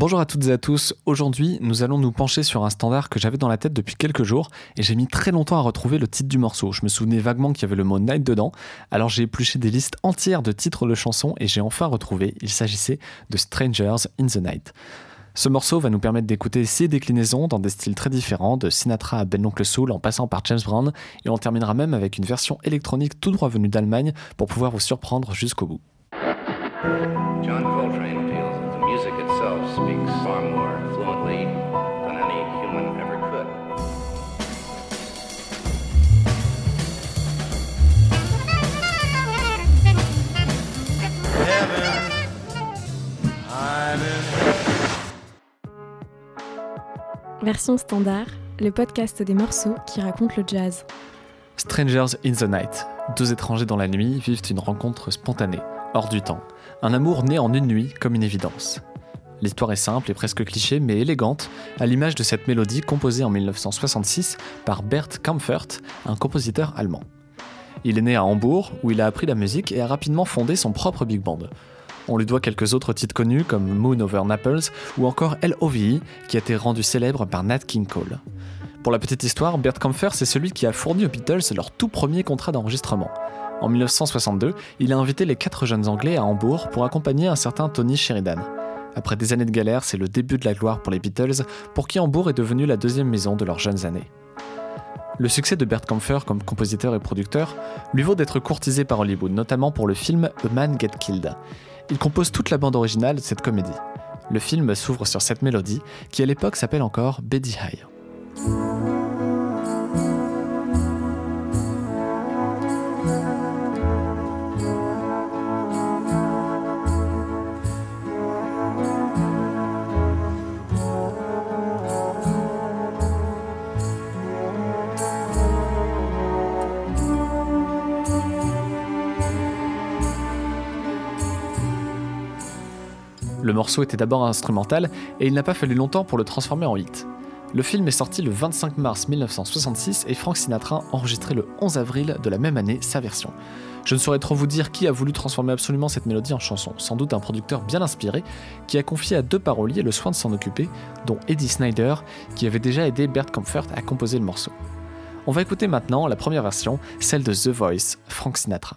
Bonjour à toutes et à tous. Aujourd'hui, nous allons nous pencher sur un standard que j'avais dans la tête depuis quelques jours et j'ai mis très longtemps à retrouver le titre du morceau. Je me souvenais vaguement qu'il y avait le mot night dedans, alors j'ai épluché des listes entières de titres de chansons et j'ai enfin retrouvé. Il s'agissait de Strangers in the Night. Ce morceau va nous permettre d'écouter six déclinaisons dans des styles très différents, de Sinatra à Ben Oncle Soul en passant par James Brown, et on terminera même avec une version électronique tout droit venue d'Allemagne pour pouvoir vous surprendre jusqu'au bout. John Coltrane speaks far more fluently than any human ever could. Version standard, le podcast des morceaux qui racontent le jazz. Strangers in the Night. Deux étrangers dans la nuit vivent une rencontre spontanée, hors du temps. Un amour né en une nuit comme une évidence. L'histoire est simple et presque cliché, mais élégante, à l'image de cette mélodie composée en 1966 par Bert Kampfert, un compositeur allemand. Il est né à Hambourg, où il a appris la musique et a rapidement fondé son propre big band. On lui doit quelques autres titres connus comme Moon Over Naples ou encore LOVE, qui a été rendu célèbre par Nat King Cole. Pour la petite histoire, Bert Kampfer, c'est celui qui a fourni aux Beatles leur tout premier contrat d'enregistrement. En 1962, il a invité les quatre jeunes Anglais à Hambourg pour accompagner un certain Tony Sheridan. Après des années de galère, c'est le début de la gloire pour les Beatles, pour qui Hambourg est devenu la deuxième maison de leurs jeunes années. Le succès de Bert Kampfer comme compositeur et producteur lui vaut d'être courtisé par Hollywood, notamment pour le film A Man Get Killed. Il compose toute la bande originale de cette comédie. Le film s'ouvre sur cette mélodie, qui à l'époque s'appelle encore Betty High. Le morceau était d'abord instrumental et il n'a pas fallu longtemps pour le transformer en hit. Le film est sorti le 25 mars 1966 et Frank Sinatra enregistré le 11 avril de la même année sa version. Je ne saurais trop vous dire qui a voulu transformer absolument cette mélodie en chanson, sans doute un producteur bien inspiré qui a confié à deux paroliers le soin de s'en occuper, dont Eddie Snyder, qui avait déjà aidé Bert Comfort à composer le morceau. On va écouter maintenant la première version, celle de The Voice, Frank Sinatra.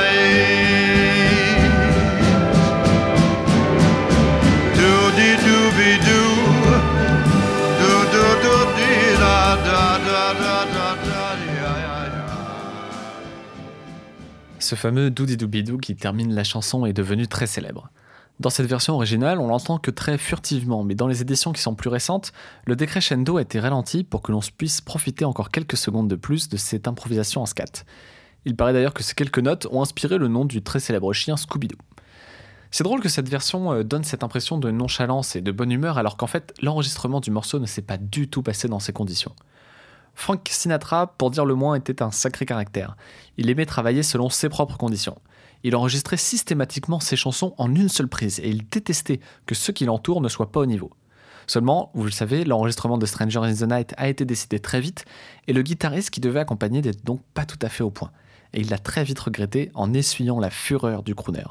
Ce fameux doudidou qui termine la chanson est devenu très célèbre. Dans cette version originale, on l'entend que très furtivement, mais dans les éditions qui sont plus récentes, le décrescendo a été ralenti pour que l'on puisse profiter encore quelques secondes de plus de cette improvisation en scat. Il paraît d'ailleurs que ces quelques notes ont inspiré le nom du très célèbre chien Scooby-Doo. C'est drôle que cette version euh, donne cette impression de nonchalance et de bonne humeur alors qu'en fait l'enregistrement du morceau ne s'est pas du tout passé dans ces conditions. Frank Sinatra, pour dire le moins, était un sacré caractère. Il aimait travailler selon ses propres conditions. Il enregistrait systématiquement ses chansons en une seule prise et il détestait que ceux qui l'entourent ne soient pas au niveau. Seulement, vous le savez, l'enregistrement de Stranger in the Night a été décidé très vite et le guitariste qui devait accompagner n'était donc pas tout à fait au point. Et il l'a très vite regretté en essuyant la fureur du crooner.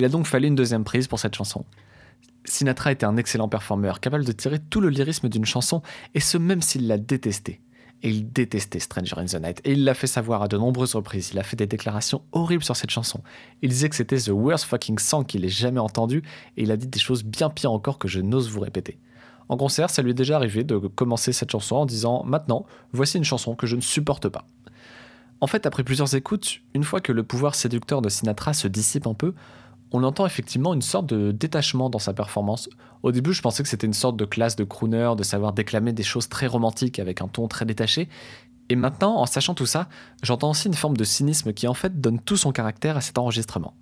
Il a donc fallu une deuxième prise pour cette chanson. Sinatra était un excellent performeur, capable de tirer tout le lyrisme d'une chanson, et ce même s'il l'a détesté. Et il détestait Stranger in the Night, et il l'a fait savoir à de nombreuses reprises. Il a fait des déclarations horribles sur cette chanson. Il disait que c'était the worst fucking song qu'il ait jamais entendu, et il a dit des choses bien pires encore que je n'ose vous répéter. En concert, ça lui est déjà arrivé de commencer cette chanson en disant Maintenant, voici une chanson que je ne supporte pas. En fait, après plusieurs écoutes, une fois que le pouvoir séducteur de Sinatra se dissipe un peu, on entend effectivement une sorte de détachement dans sa performance. Au début, je pensais que c'était une sorte de classe de crooner, de savoir déclamer des choses très romantiques avec un ton très détaché. Et maintenant, en sachant tout ça, j'entends aussi une forme de cynisme qui en fait donne tout son caractère à cet enregistrement.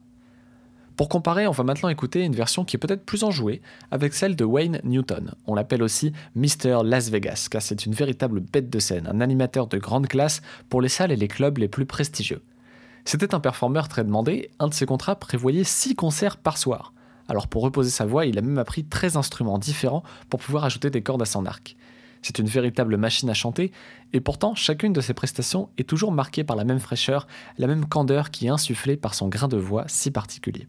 Pour comparer, on va maintenant écouter une version qui est peut-être plus enjouée, avec celle de Wayne Newton. On l'appelle aussi Mr. Las Vegas, car c'est une véritable bête de scène, un animateur de grande classe pour les salles et les clubs les plus prestigieux. C'était un performeur très demandé, un de ses contrats prévoyait 6 concerts par soir. Alors pour reposer sa voix, il a même appris 13 instruments différents pour pouvoir ajouter des cordes à son arc. C'est une véritable machine à chanter, et pourtant chacune de ses prestations est toujours marquée par la même fraîcheur, la même candeur qui est insufflée par son grain de voix si particulier.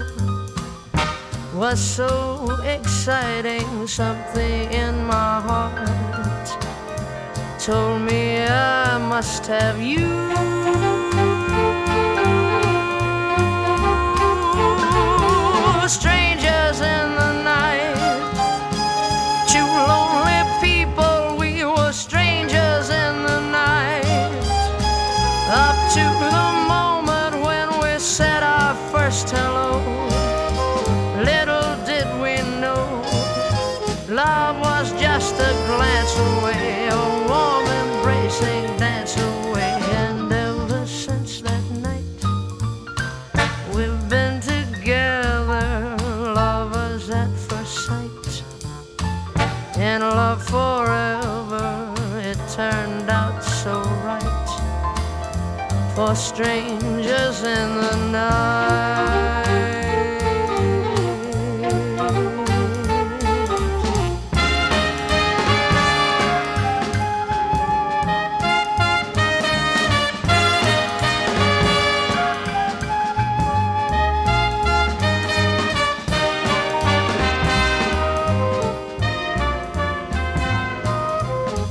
was so exciting. Something in my heart told me I must have you. Strangers in strangers in the night.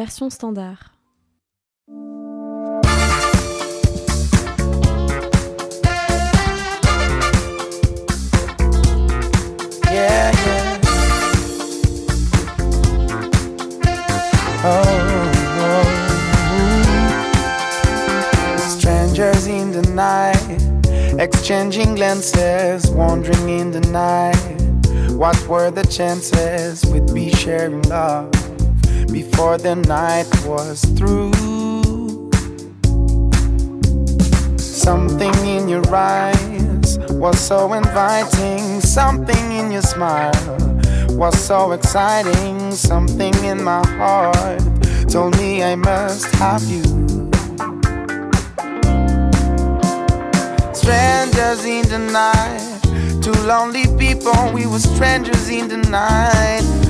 version standard. Yeah, yeah. Oh, oh, oh. Strangers in the night, exchanging glances, wandering in the night. What were the chances we'd be sharing love? Before the night was through? Something in your eyes was so inviting, something in your smile was so exciting, something in my heart told me I must have you. Strangers in the night, two lonely people, we were strangers in the night.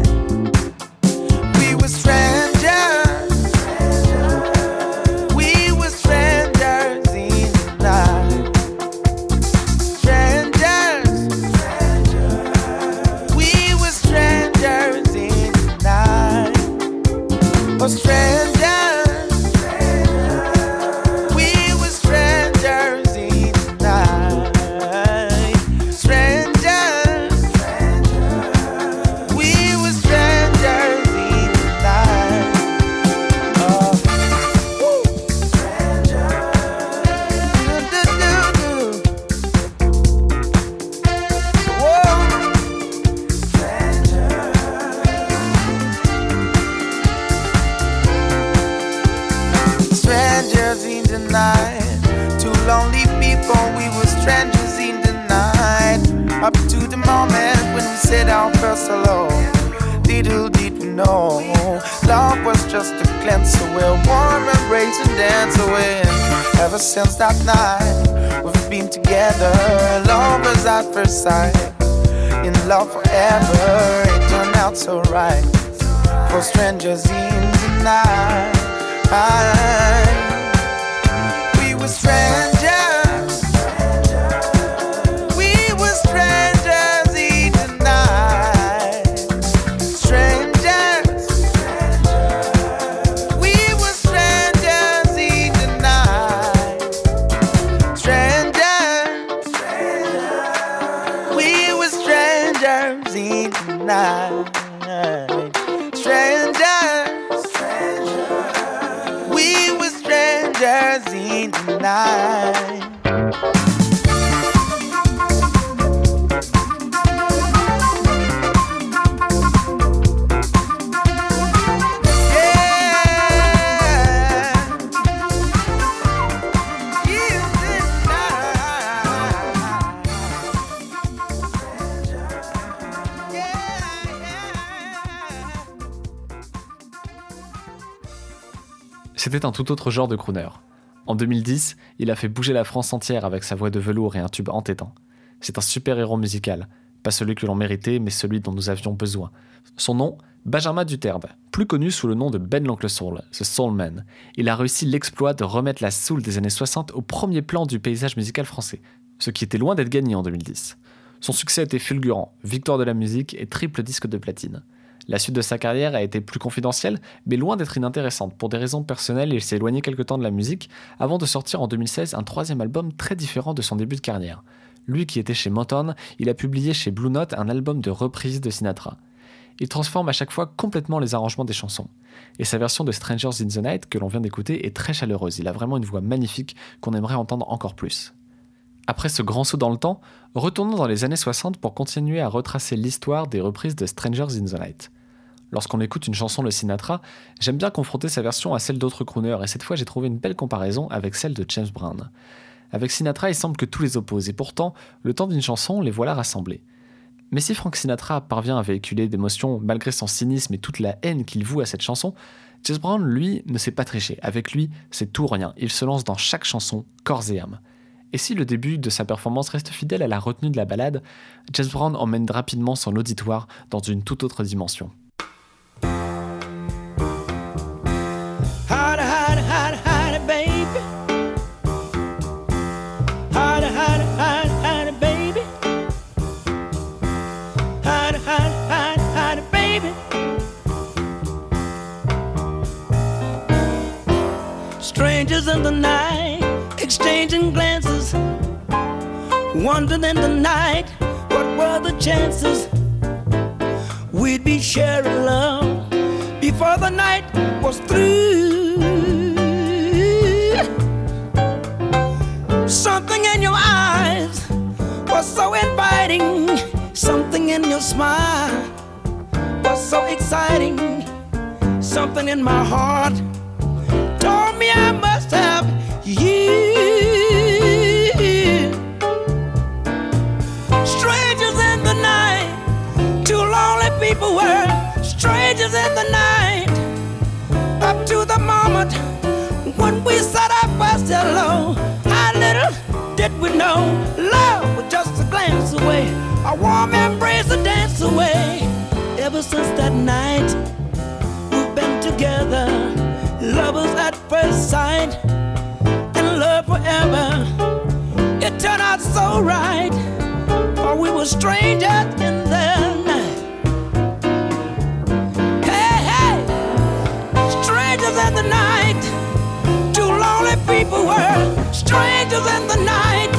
C'était un tout autre genre de crooner. En 2010, il a fait bouger la France entière avec sa voix de velours et un tube entêtant. C'est un super-héros musical, pas celui que l'on méritait, mais celui dont nous avions besoin. Son nom Benjamin Duterbe, plus connu sous le nom de Ben l'Oncle Soul, The Soul Man. Il a réussi l'exploit de remettre la soul des années 60 au premier plan du paysage musical français, ce qui était loin d'être gagné en 2010. Son succès était fulgurant, victoire de la musique et triple disque de platine. La suite de sa carrière a été plus confidentielle, mais loin d'être inintéressante. Pour des raisons personnelles, il s'est éloigné quelque temps de la musique avant de sortir en 2016 un troisième album très différent de son début de carrière. Lui qui était chez Motown, il a publié chez Blue Note un album de reprise de Sinatra. Il transforme à chaque fois complètement les arrangements des chansons. Et sa version de Strangers in the Night que l'on vient d'écouter est très chaleureuse. Il a vraiment une voix magnifique qu'on aimerait entendre encore plus. Après ce grand saut dans le temps, retournons dans les années 60 pour continuer à retracer l'histoire des reprises de Strangers in the Night. Lorsqu'on écoute une chanson de Sinatra, j'aime bien confronter sa version à celle d'autres crooners, et cette fois j'ai trouvé une belle comparaison avec celle de James Brown. Avec Sinatra, il semble que tout les oppose, et pourtant, le temps d'une chanson, les voilà rassemblés. Mais si Frank Sinatra parvient à véhiculer d'émotions malgré son cynisme et toute la haine qu'il voue à cette chanson, James Brown, lui, ne sait pas tricher. Avec lui, c'est tout ou rien. Il se lance dans chaque chanson, corps et âme. Et si le début de sa performance reste fidèle à la retenue de la balade, Jess Brown emmène rapidement son auditoire dans une toute autre dimension. Strangers in the night, exchanging glances. Wondering in the night, what were the chances we'd be sharing love before the night was through? Something in your eyes was so inviting, something in your smile was so exciting, something in my heart people were strangers in the night. Up to the moment when we said our first hello, how little did we know love was just a glance away, a warm embrace, a dance away. Ever since that night, we've been together lovers at first sight, in love forever. It turned out so right, for we were strangers in the people were strangers in the night.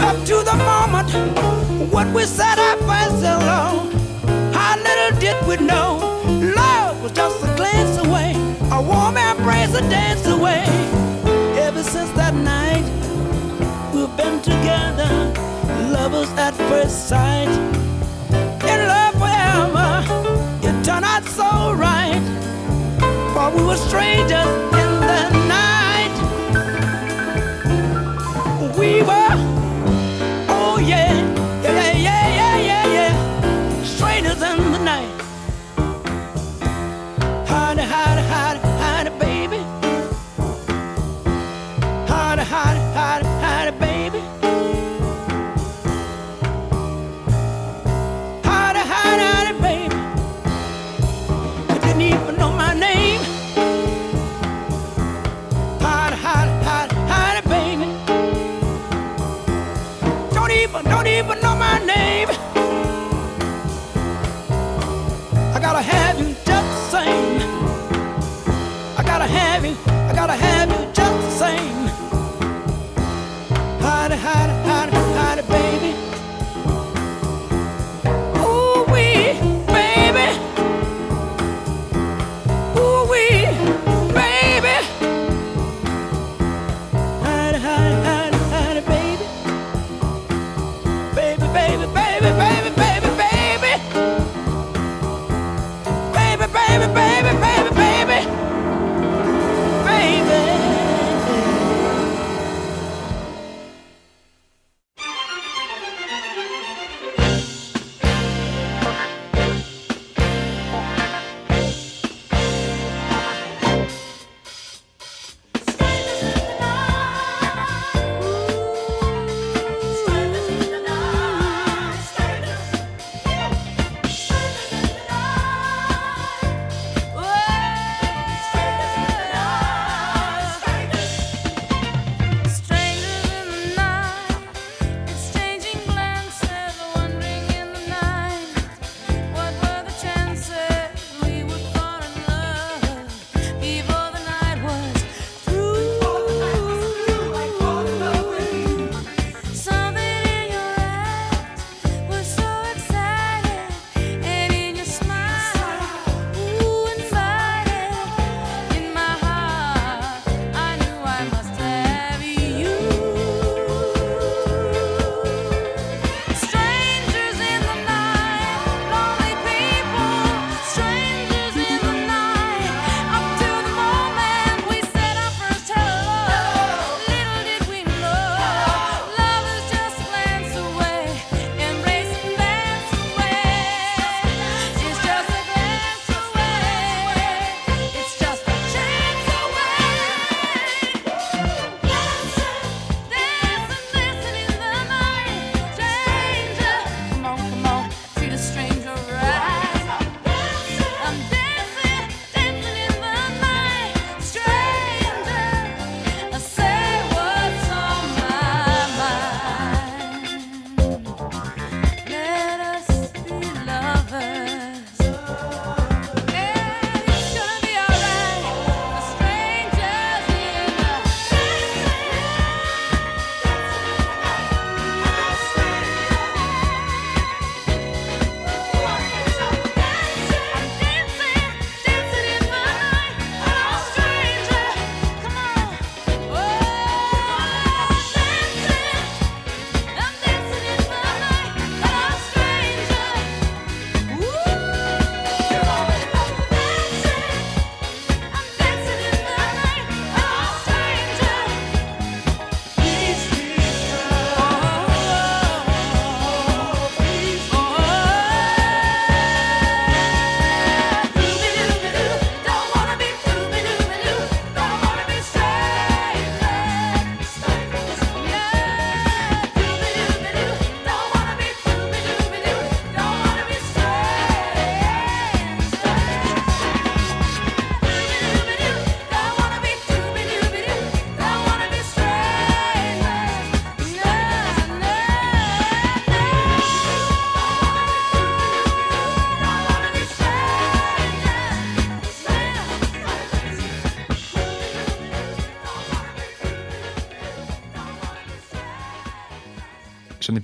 Up to the moment when we said our first hello, how little did we know love was just a glance away a warm embrace, a dance away. Ever since that night, we've been together, lovers at first sight. In love forever, it turned out so right. For we were strangers Even, don't even know my name. I gotta have you just the same. I gotta have you, I gotta have you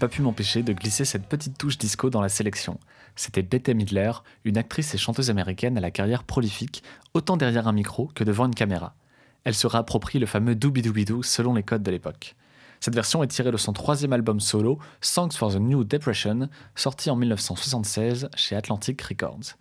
pas pu m'empêcher de glisser cette petite touche disco dans la sélection. C'était Bette Midler, une actrice et chanteuse américaine à la carrière prolifique, autant derrière un micro que devant une caméra. Elle se réapproprie le fameux Doobie selon les codes de l'époque. Cette version est tirée de son troisième album solo, Songs for the New Depression, sorti en 1976 chez Atlantic Records.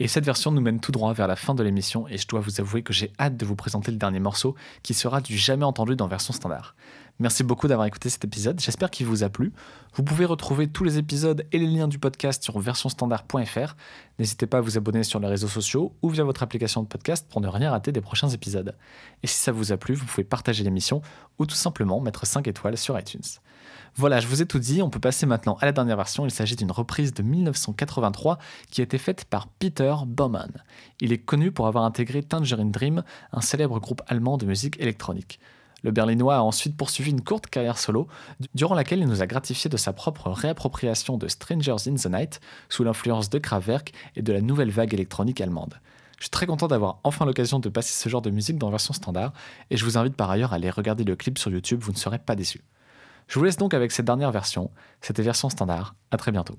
Et cette version nous mène tout droit vers la fin de l'émission et je dois vous avouer que j'ai hâte de vous présenter le dernier morceau qui sera du jamais entendu dans version standard. Merci beaucoup d'avoir écouté cet épisode, j'espère qu'il vous a plu. Vous pouvez retrouver tous les épisodes et les liens du podcast sur versionstandard.fr. N'hésitez pas à vous abonner sur les réseaux sociaux ou via votre application de podcast pour ne rien rater des prochains épisodes. Et si ça vous a plu, vous pouvez partager l'émission ou tout simplement mettre 5 étoiles sur iTunes. Voilà, je vous ai tout dit, on peut passer maintenant à la dernière version. Il s'agit d'une reprise de 1983 qui a été faite par Peter Baumann. Il est connu pour avoir intégré Tangerine Dream, un célèbre groupe allemand de musique électronique. Le Berlinois a ensuite poursuivi une courte carrière solo, durant laquelle il nous a gratifié de sa propre réappropriation de Strangers in the Night, sous l'influence de Kraftwerk et de la nouvelle vague électronique allemande. Je suis très content d'avoir enfin l'occasion de passer ce genre de musique dans version standard, et je vous invite par ailleurs à aller regarder le clip sur YouTube, vous ne serez pas déçus. Je vous laisse donc avec cette dernière version, c'était version standard, à très bientôt.